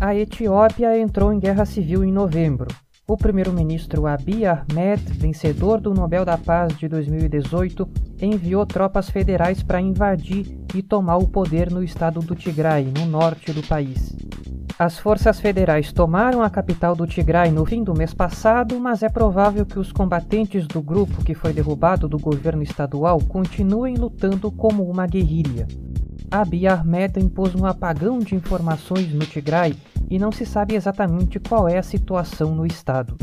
A Etiópia entrou em guerra civil em novembro. O primeiro-ministro Abiy Ahmed, vencedor do Nobel da Paz de 2018, enviou tropas federais para invadir e tomar o poder no estado do Tigray, no norte do país. As forças federais tomaram a capital do Tigray no fim do mês passado, mas é provável que os combatentes do grupo que foi derrubado do governo estadual continuem lutando como uma guerrilha. Abiy Ahmed impôs um apagão de informações no Tigray e não se sabe exatamente qual é a situação no estado.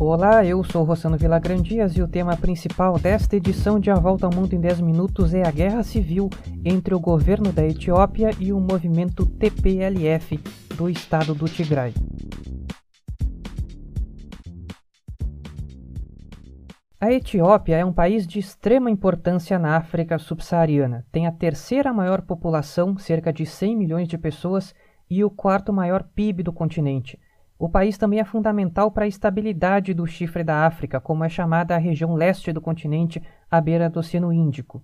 Olá, eu sou Rossano Vilagrandias e o tema principal desta edição de A Volta ao Mundo em 10 Minutos é a guerra civil entre o governo da Etiópia e o movimento TPLF do estado do Tigray. A Etiópia é um país de extrema importância na África subsaariana. Tem a terceira maior população, cerca de 100 milhões de pessoas, e o quarto maior PIB do continente. O país também é fundamental para a estabilidade do chifre da África, como é chamada a região leste do continente, à beira do Oceano Índico.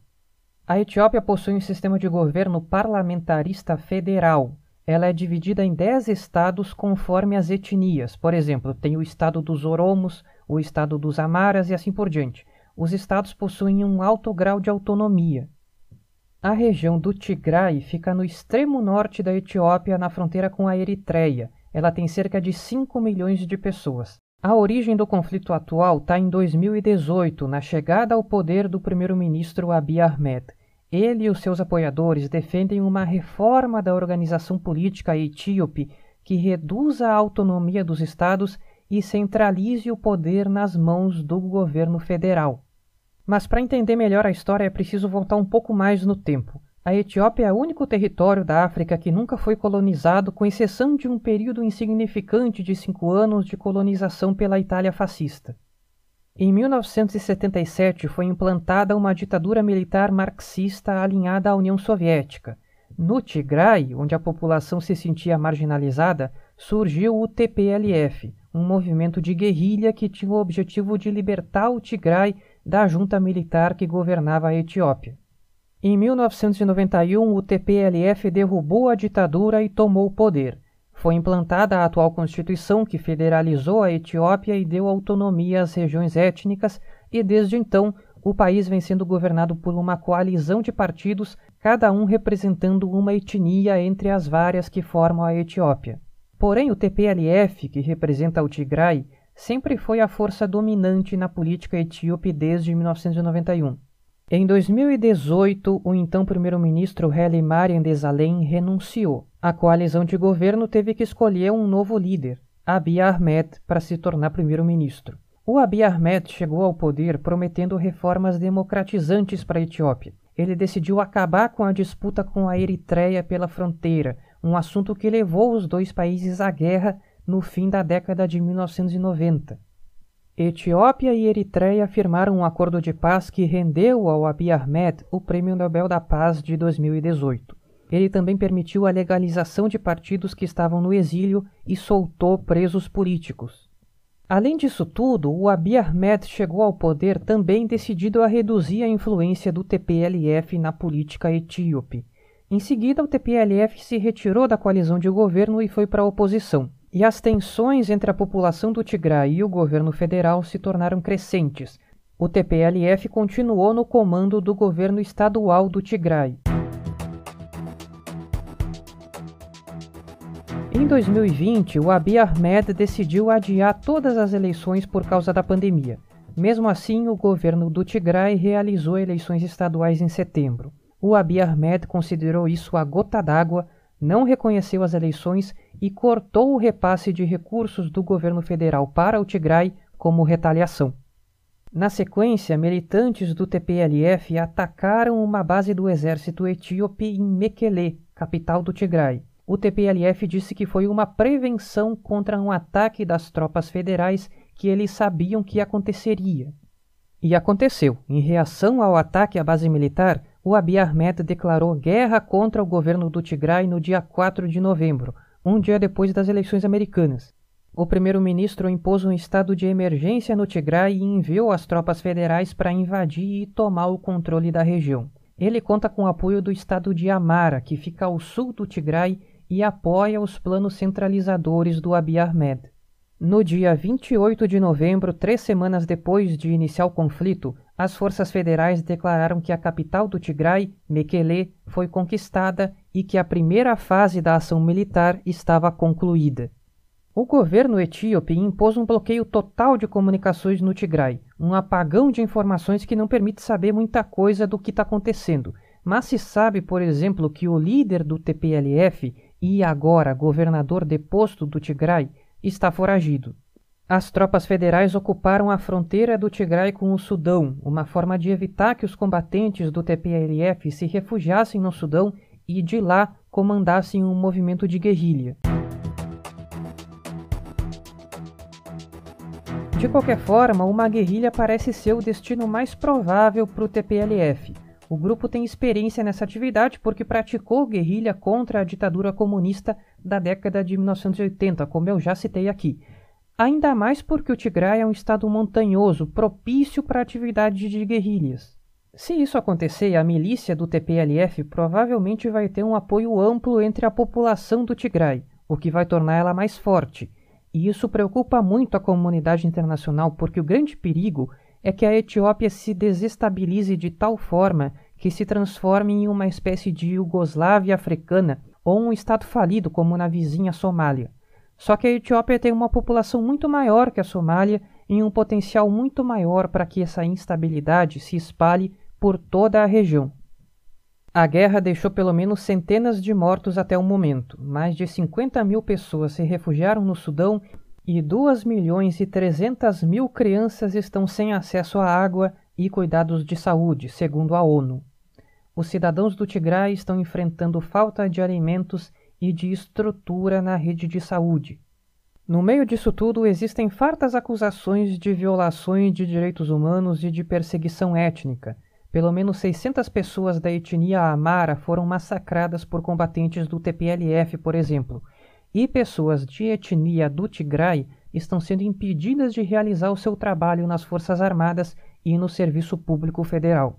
A Etiópia possui um sistema de governo parlamentarista federal. Ela é dividida em dez estados conforme as etnias. Por exemplo, tem o estado dos Oromos, o estado dos Amaras e assim por diante. Os estados possuem um alto grau de autonomia. A região do Tigray fica no extremo norte da Etiópia, na fronteira com a Eritreia ela tem cerca de 5 milhões de pessoas. A origem do conflito atual está em 2018, na chegada ao poder do primeiro-ministro Abiy Ahmed. Ele e os seus apoiadores defendem uma reforma da organização política etíope que reduza a autonomia dos estados e centralize o poder nas mãos do governo federal. Mas para entender melhor a história é preciso voltar um pouco mais no tempo. A Etiópia é o único território da África que nunca foi colonizado, com exceção de um período insignificante de cinco anos de colonização pela Itália fascista. Em 1977 foi implantada uma ditadura militar marxista alinhada à União Soviética. No Tigray, onde a população se sentia marginalizada, surgiu o TPLF, um movimento de guerrilha que tinha o objetivo de libertar o Tigray da junta militar que governava a Etiópia. Em 1991, o TPLF derrubou a ditadura e tomou o poder. Foi implantada a atual Constituição, que federalizou a Etiópia e deu autonomia às regiões étnicas, e desde então o país vem sendo governado por uma coalizão de partidos, cada um representando uma etnia entre as várias que formam a Etiópia. Porém, o TPLF, que representa o Tigray, sempre foi a força dominante na política etíope desde 1991. Em 2018, o então primeiro-ministro Haile Mariam Desalegn renunciou. A coalizão de governo teve que escolher um novo líder, Abiy Ahmed, para se tornar primeiro-ministro. O Abiy Ahmed chegou ao poder prometendo reformas democratizantes para a Etiópia. Ele decidiu acabar com a disputa com a Eritreia pela fronteira, um assunto que levou os dois países à guerra no fim da década de 1990. Etiópia e Eritreia firmaram um acordo de paz que rendeu ao Abiy Ahmed o Prêmio Nobel da Paz de 2018. Ele também permitiu a legalização de partidos que estavam no exílio e soltou presos políticos. Além disso tudo, o Abiy Ahmed chegou ao poder também decidido a reduzir a influência do TPLF na política etíope. Em seguida, o TPLF se retirou da coalizão de governo e foi para a oposição e as tensões entre a população do Tigray e o governo federal se tornaram crescentes. O TPLF continuou no comando do governo estadual do Tigray. Em 2020, o Abiy Ahmed decidiu adiar todas as eleições por causa da pandemia. Mesmo assim, o governo do Tigray realizou eleições estaduais em setembro. O Abiy Ahmed considerou isso a gota d'água, não reconheceu as eleições e cortou o repasse de recursos do governo federal para o Tigray como retaliação. Na sequência, militantes do TPLF atacaram uma base do exército etíope em Mekele, capital do Tigray. O TPLF disse que foi uma prevenção contra um ataque das tropas federais que eles sabiam que aconteceria. E aconteceu. Em reação ao ataque à base militar, o Abiy Ahmed declarou guerra contra o governo do Tigray no dia 4 de novembro, um dia depois das eleições americanas. O primeiro-ministro impôs um estado de emergência no Tigray e enviou as tropas federais para invadir e tomar o controle da região. Ele conta com o apoio do estado de Amara, que fica ao sul do Tigray e apoia os planos centralizadores do Abiy Ahmed. No dia 28 de novembro, três semanas depois de iniciar o conflito, as forças federais declararam que a capital do Tigray, Mekele, foi conquistada e que a primeira fase da ação militar estava concluída. O governo etíope impôs um bloqueio total de comunicações no Tigray, um apagão de informações que não permite saber muita coisa do que está acontecendo. Mas se sabe, por exemplo, que o líder do TPLF e agora governador deposto do Tigray está foragido. As tropas federais ocuparam a fronteira do Tigray com o Sudão, uma forma de evitar que os combatentes do TPLF se refugiassem no Sudão e de lá comandassem um movimento de guerrilha. De qualquer forma, uma guerrilha parece ser o destino mais provável para o TPLF. O grupo tem experiência nessa atividade porque praticou guerrilha contra a ditadura comunista da década de 1980, como eu já citei aqui. Ainda mais porque o Tigray é um estado montanhoso, propício para atividades de guerrilhas. Se isso acontecer, a milícia do TPLF provavelmente vai ter um apoio amplo entre a população do Tigray, o que vai tornar ela mais forte. E isso preocupa muito a comunidade internacional, porque o grande perigo é que a Etiópia se desestabilize de tal forma que se transforme em uma espécie de Iugoslávia africana ou um estado falido como na vizinha Somália. Só que a Etiópia tem uma população muito maior que a Somália e um potencial muito maior para que essa instabilidade se espalhe por toda a região. A guerra deixou pelo menos centenas de mortos até o momento. Mais de 50 mil pessoas se refugiaram no Sudão e 2 milhões e 300 mil crianças estão sem acesso à água e cuidados de saúde, segundo a ONU. Os cidadãos do Tigray estão enfrentando falta de alimentos e de estrutura na rede de saúde. No meio disso tudo, existem fartas acusações de violações de direitos humanos e de perseguição étnica pelo menos 600 pessoas da etnia Amara foram massacradas por combatentes do TPLF, por exemplo, e pessoas de etnia do Tigray estão sendo impedidas de realizar o seu trabalho nas Forças Armadas e no Serviço Público Federal.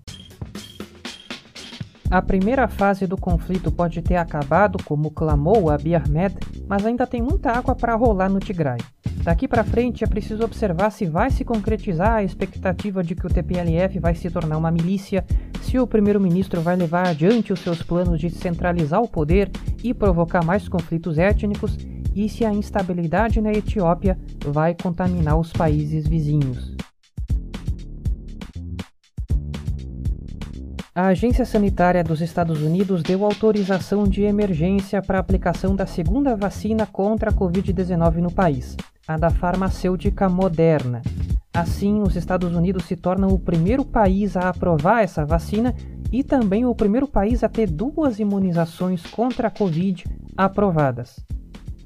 A primeira fase do conflito pode ter acabado, como clamou Abiy Ahmed, mas ainda tem muita água para rolar no Tigray. Daqui para frente é preciso observar se vai se concretizar a expectativa de que o TPLF vai se tornar uma milícia, se o primeiro-ministro vai levar adiante os seus planos de centralizar o poder e provocar mais conflitos étnicos, e se a instabilidade na Etiópia vai contaminar os países vizinhos. A Agência Sanitária dos Estados Unidos deu autorização de emergência para a aplicação da segunda vacina contra a Covid-19 no país, a da farmacêutica Moderna. Assim, os Estados Unidos se tornam o primeiro país a aprovar essa vacina e também o primeiro país a ter duas imunizações contra a Covid aprovadas.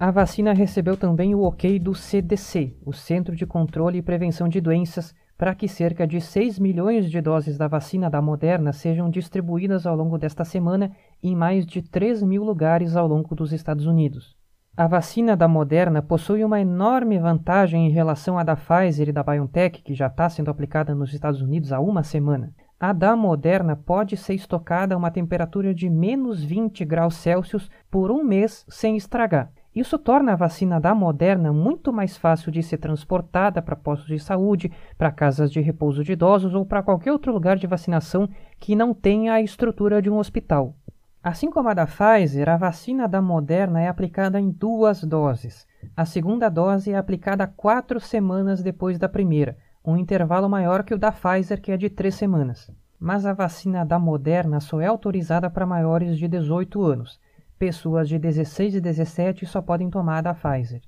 A vacina recebeu também o ok do CDC, o Centro de Controle e Prevenção de Doenças, para que cerca de 6 milhões de doses da vacina da Moderna sejam distribuídas ao longo desta semana em mais de 3 mil lugares ao longo dos Estados Unidos. A vacina da Moderna possui uma enorme vantagem em relação à da Pfizer e da BioNTech, que já está sendo aplicada nos Estados Unidos há uma semana. A da Moderna pode ser estocada a uma temperatura de menos 20 graus Celsius por um mês sem estragar. Isso torna a vacina da Moderna muito mais fácil de ser transportada para postos de saúde, para casas de repouso de idosos ou para qualquer outro lugar de vacinação que não tenha a estrutura de um hospital. Assim como a da Pfizer, a vacina da Moderna é aplicada em duas doses. A segunda dose é aplicada quatro semanas depois da primeira, um intervalo maior que o da Pfizer, que é de três semanas. Mas a vacina da Moderna só é autorizada para maiores de 18 anos pessoas de 16 e 17 só podem tomar da Pfizer.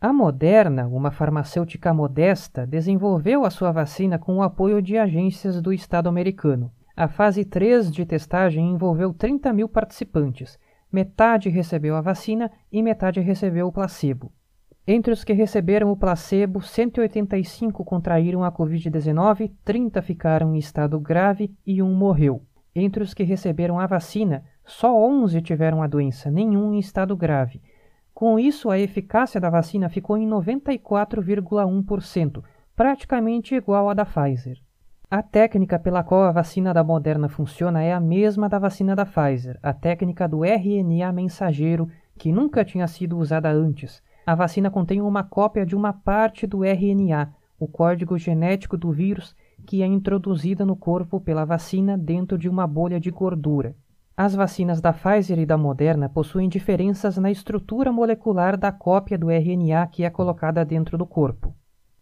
A Moderna, uma farmacêutica modesta, desenvolveu a sua vacina com o apoio de agências do Estado americano. A fase 3 de testagem envolveu 30 mil participantes. Metade recebeu a vacina e metade recebeu o placebo. Entre os que receberam o placebo, 185 contraíram a Covid-19, 30 ficaram em estado grave e um morreu. Entre os que receberam a vacina, só 11 tiveram a doença, nenhum em estado grave. Com isso, a eficácia da vacina ficou em 94,1%, praticamente igual à da Pfizer. A técnica pela qual a vacina da Moderna funciona é a mesma da vacina da Pfizer, a técnica do RNA mensageiro, que nunca tinha sido usada antes. A vacina contém uma cópia de uma parte do RNA, o código genético do vírus, que é introduzida no corpo pela vacina dentro de uma bolha de gordura. As vacinas da Pfizer e da Moderna possuem diferenças na estrutura molecular da cópia do RNA que é colocada dentro do corpo.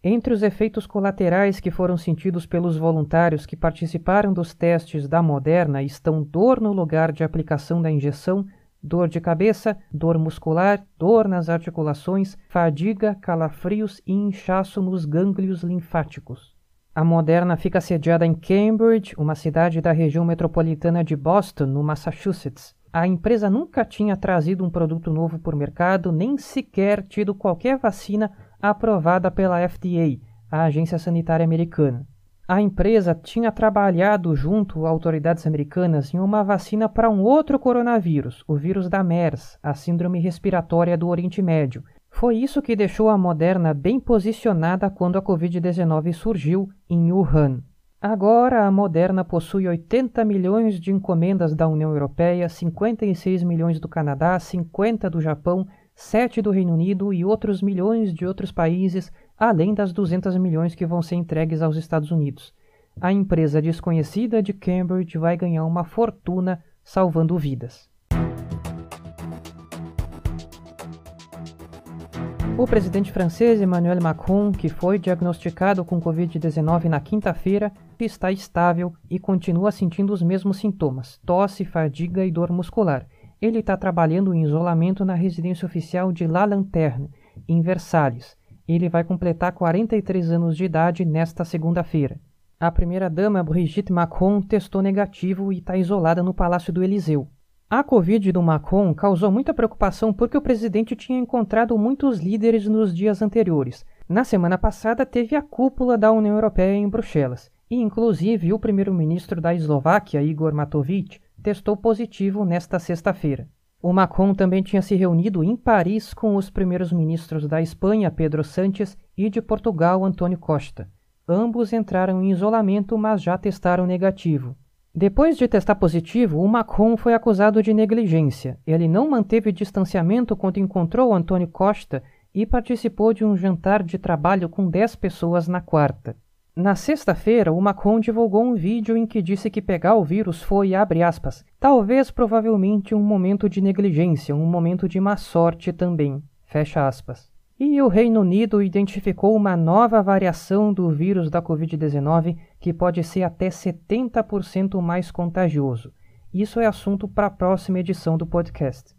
Entre os efeitos colaterais que foram sentidos pelos voluntários que participaram dos testes da Moderna estão dor no lugar de aplicação da injeção, dor de cabeça, dor muscular, dor nas articulações, fadiga, calafrios e inchaço nos gânglios linfáticos. A Moderna fica sediada em Cambridge, uma cidade da região metropolitana de Boston, no Massachusetts. A empresa nunca tinha trazido um produto novo por mercado, nem sequer tido qualquer vacina aprovada pela FDA, a Agência Sanitária Americana. A empresa tinha trabalhado junto a autoridades americanas em uma vacina para um outro coronavírus, o vírus da MERS, a síndrome respiratória do Oriente Médio. Foi isso que deixou a Moderna bem posicionada quando a Covid-19 surgiu em Wuhan. Agora, a Moderna possui 80 milhões de encomendas da União Europeia, 56 milhões do Canadá, 50 do Japão, 7 do Reino Unido e outros milhões de outros países, além das 200 milhões que vão ser entregues aos Estados Unidos. A empresa desconhecida de Cambridge vai ganhar uma fortuna salvando vidas. O presidente francês Emmanuel Macron, que foi diagnosticado com Covid-19 na quinta-feira, está estável e continua sentindo os mesmos sintomas: tosse, fadiga e dor muscular ele está trabalhando em isolamento na residência oficial de La Lanterne, em Versalhes. Ele vai completar 43 anos de idade nesta segunda-feira. A primeira-dama Brigitte Macron testou negativo e está isolada no Palácio do Eliseu. A Covid do Macron causou muita preocupação porque o presidente tinha encontrado muitos líderes nos dias anteriores. Na semana passada teve a cúpula da União Europeia em Bruxelas, e inclusive o primeiro-ministro da Eslováquia, Igor Matovic, testou positivo nesta sexta-feira. O Macron também tinha se reunido em Paris com os primeiros ministros da Espanha, Pedro Sánchez, e de Portugal, Antônio Costa. Ambos entraram em isolamento, mas já testaram negativo. Depois de testar positivo, o Macron foi acusado de negligência. Ele não manteve distanciamento quando encontrou Antônio Costa e participou de um jantar de trabalho com 10 pessoas na quarta. Na sexta-feira, o Macron divulgou um vídeo em que disse que pegar o vírus foi, aspas, talvez provavelmente um momento de negligência, um momento de má sorte também, fecha aspas. E o Reino Unido identificou uma nova variação do vírus da Covid-19 que pode ser até 70% mais contagioso. Isso é assunto para a próxima edição do podcast.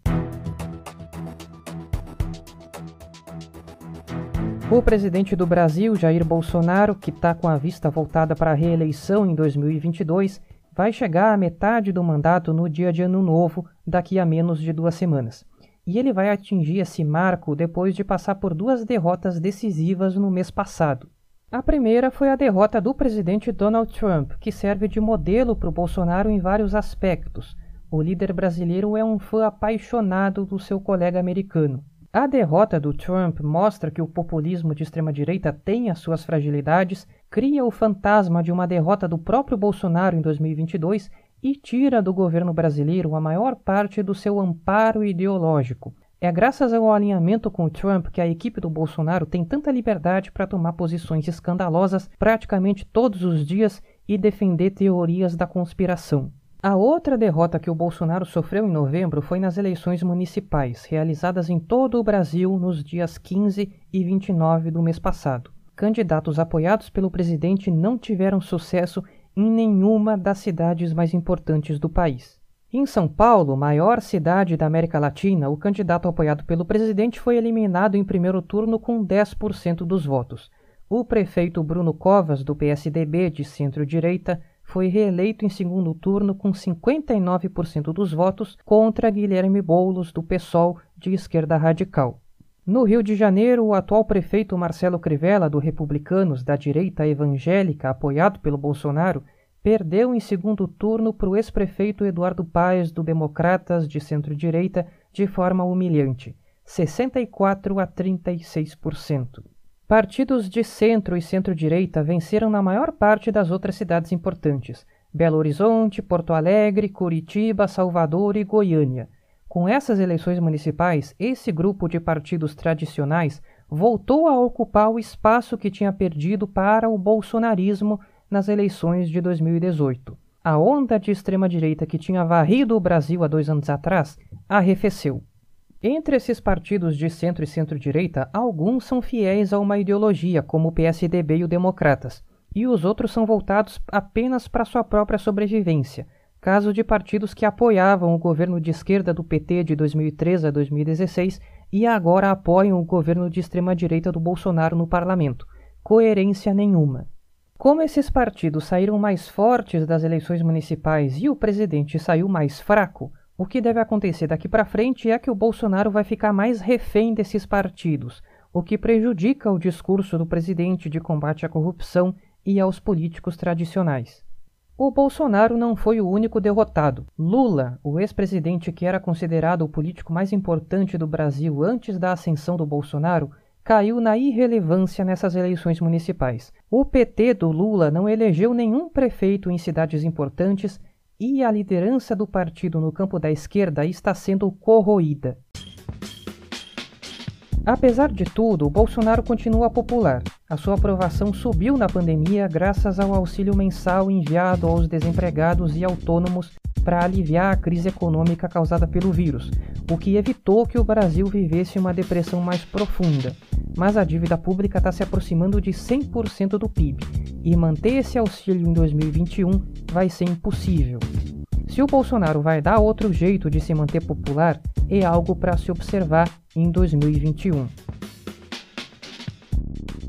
O presidente do Brasil, Jair Bolsonaro, que está com a vista voltada para a reeleição em 2022, vai chegar à metade do mandato no dia de Ano Novo, daqui a menos de duas semanas. E ele vai atingir esse marco depois de passar por duas derrotas decisivas no mês passado. A primeira foi a derrota do presidente Donald Trump, que serve de modelo para o Bolsonaro em vários aspectos. O líder brasileiro é um fã apaixonado do seu colega americano. A derrota do Trump mostra que o populismo de extrema-direita tem as suas fragilidades, cria o fantasma de uma derrota do próprio Bolsonaro em 2022 e tira do governo brasileiro a maior parte do seu amparo ideológico. É graças ao alinhamento com o Trump que a equipe do Bolsonaro tem tanta liberdade para tomar posições escandalosas praticamente todos os dias e defender teorias da conspiração. A outra derrota que o Bolsonaro sofreu em novembro foi nas eleições municipais, realizadas em todo o Brasil nos dias 15 e 29 do mês passado. Candidatos apoiados pelo presidente não tiveram sucesso em nenhuma das cidades mais importantes do país. Em São Paulo, maior cidade da América Latina, o candidato apoiado pelo presidente foi eliminado em primeiro turno com 10% dos votos. O prefeito Bruno Covas, do PSDB de centro-direita, foi reeleito em segundo turno com 59% dos votos contra Guilherme Boulos, do PSOL, de esquerda radical. No Rio de Janeiro, o atual prefeito Marcelo Crivella, do Republicanos, da direita evangélica, apoiado pelo Bolsonaro, perdeu em segundo turno para o ex-prefeito Eduardo Paes, do Democratas, de centro-direita, de forma humilhante, 64 a 36%. Partidos de centro e centro-direita venceram na maior parte das outras cidades importantes: Belo Horizonte, Porto Alegre, Curitiba, Salvador e Goiânia. Com essas eleições municipais, esse grupo de partidos tradicionais voltou a ocupar o espaço que tinha perdido para o bolsonarismo nas eleições de 2018. A onda de extrema-direita que tinha varrido o Brasil há dois anos atrás arrefeceu. Entre esses partidos de centro e centro-direita, alguns são fiéis a uma ideologia, como o PSDB e o Democratas, e os outros são voltados apenas para sua própria sobrevivência, caso de partidos que apoiavam o governo de esquerda do PT de 2013 a 2016 e agora apoiam o governo de extrema-direita do Bolsonaro no parlamento. Coerência nenhuma. Como esses partidos saíram mais fortes das eleições municipais e o presidente saiu mais fraco, o que deve acontecer daqui para frente é que o Bolsonaro vai ficar mais refém desses partidos, o que prejudica o discurso do presidente de combate à corrupção e aos políticos tradicionais. O Bolsonaro não foi o único derrotado. Lula, o ex-presidente que era considerado o político mais importante do Brasil antes da ascensão do Bolsonaro, caiu na irrelevância nessas eleições municipais. O PT do Lula não elegeu nenhum prefeito em cidades importantes e a liderança do partido no campo da esquerda está sendo corroída. Apesar de tudo, o Bolsonaro continua popular. A sua aprovação subiu na pandemia graças ao auxílio mensal enviado aos desempregados e autônomos para aliviar a crise econômica causada pelo vírus, o que evitou que o Brasil vivesse uma depressão mais profunda. Mas a dívida pública está se aproximando de 100% do PIB, e manter esse auxílio em 2021 vai ser impossível. Se o Bolsonaro vai dar outro jeito de se manter popular, é algo para se observar em 2021.